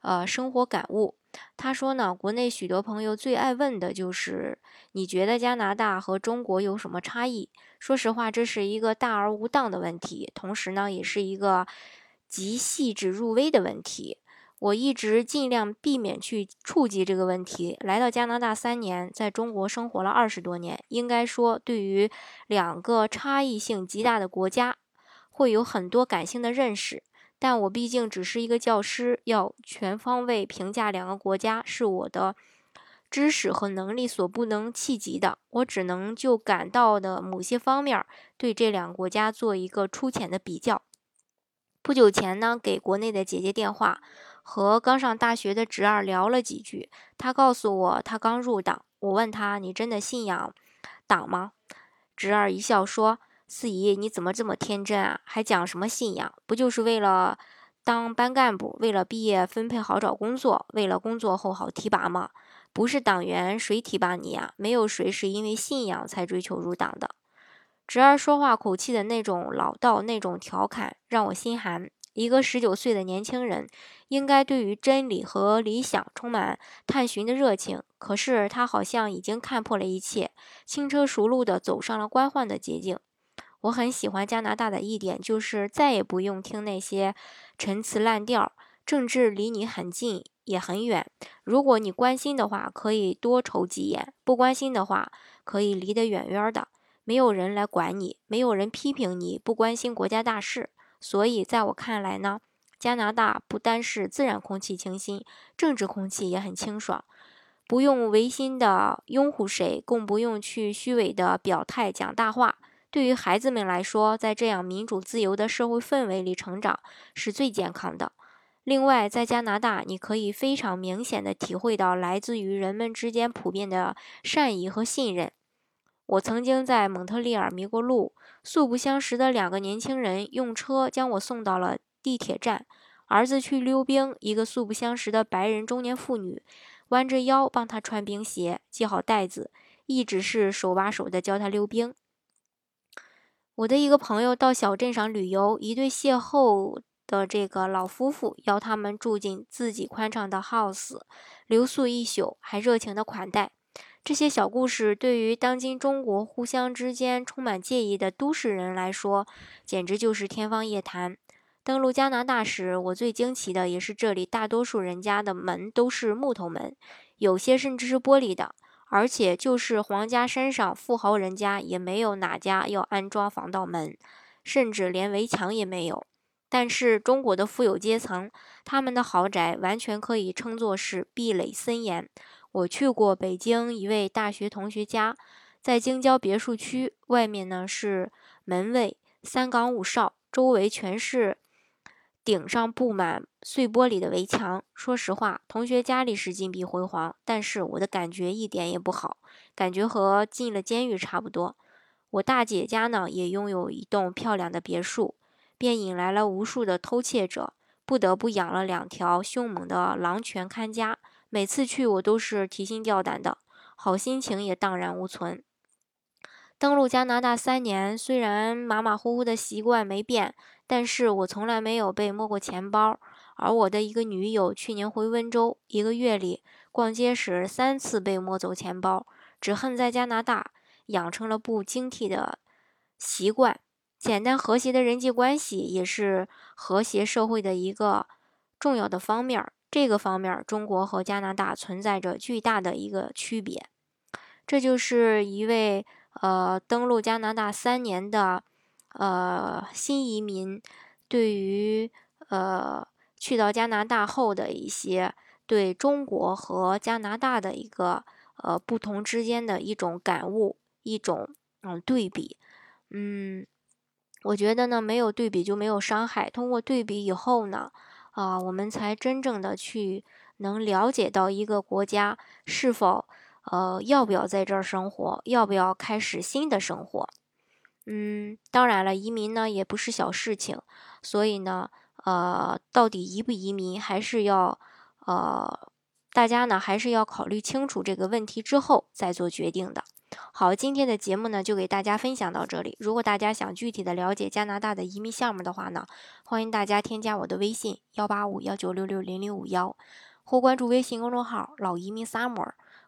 呃，生活感悟。他说呢，国内许多朋友最爱问的就是，你觉得加拿大和中国有什么差异？说实话，这是一个大而无当的问题，同时呢，也是一个极细致入微的问题。我一直尽量避免去触及这个问题。来到加拿大三年，在中国生活了二十多年，应该说，对于两个差异性极大的国家，会有很多感性的认识。但我毕竟只是一个教师，要全方位评价两个国家是我的知识和能力所不能企及的。我只能就感到的某些方面对这两个国家做一个粗浅的比较。不久前呢，给国内的姐姐电话，和刚上大学的侄儿聊了几句。他告诉我他刚入党，我问他：“你真的信仰党吗？”侄儿一笑说。四姨，你怎么这么天真啊？还讲什么信仰？不就是为了当班干部，为了毕业分配好找工作，为了工作后好提拔吗？不是党员谁提拔你呀？没有谁是因为信仰才追求入党的。侄儿说话口气的那种老道，那种调侃，让我心寒。一个十九岁的年轻人，应该对于真理和理想充满探寻的热情，可是他好像已经看破了一切，轻车熟路地走上了官宦的捷径。我很喜欢加拿大的一点，就是再也不用听那些陈词滥调。政治离你很近也很远，如果你关心的话，可以多瞅几眼；不关心的话，可以离得远远的。没有人来管你，没有人批评你不关心国家大事。所以，在我看来呢，加拿大不单是自然空气清新，政治空气也很清爽。不用违心的拥护谁，更不用去虚伪的表态讲大话。对于孩子们来说，在这样民主自由的社会氛围里成长是最健康的。另外，在加拿大，你可以非常明显的体会到来自于人们之间普遍的善意和信任。我曾经在蒙特利尔迷过路，素不相识的两个年轻人用车将我送到了地铁站。儿子去溜冰，一个素不相识的白人中年妇女弯着腰帮他穿冰鞋，系好带子，一直是手把手的教他溜冰。我的一个朋友到小镇上旅游，一对邂逅的这个老夫妇邀他们住进自己宽敞的 house，留宿一宿，还热情的款待。这些小故事对于当今中国互相之间充满介意的都市人来说，简直就是天方夜谭。登陆加拿大时，我最惊奇的也是这里大多数人家的门都是木头门，有些甚至是玻璃的。而且，就是皇家山上富豪人家，也没有哪家要安装防盗门，甚至连围墙也没有。但是，中国的富有阶层，他们的豪宅完全可以称作是壁垒森严。我去过北京一位大学同学家，在京郊别墅区，外面呢是门卫、三岗五哨，周围全是。顶上布满碎玻璃的围墙。说实话，同学家里是金碧辉煌，但是我的感觉一点也不好，感觉和进了监狱差不多。我大姐家呢，也拥有一栋漂亮的别墅，便引来了无数的偷窃者，不得不养了两条凶猛的狼犬看家。每次去，我都是提心吊胆的，好心情也荡然无存。登陆加拿大三年，虽然马马虎虎的习惯没变，但是我从来没有被摸过钱包。而我的一个女友去年回温州，一个月里逛街时三次被摸走钱包。只恨在加拿大养成了不警惕的习惯。简单和谐的人际关系也是和谐社会的一个重要的方面。这个方面，中国和加拿大存在着巨大的一个区别。这就是一位。呃，登陆加拿大三年的呃新移民，对于呃去到加拿大后的一些对中国和加拿大的一个呃不同之间的一种感悟，一种嗯对比，嗯，我觉得呢，没有对比就没有伤害。通过对比以后呢，啊，我们才真正的去能了解到一个国家是否呃要不要在这儿生活，要不要开始新的生活。嗯，当然了，移民呢也不是小事情，所以呢，呃，到底移不移民，还是要呃大家呢还是要考虑清楚这个问题之后再做决定的。好，今天的节目呢就给大家分享到这里。如果大家想具体的了解加拿大的移民项目的话呢，欢迎大家添加我的微信幺八五幺九六六零零五幺，或关注微信公众号“老移民 summer”，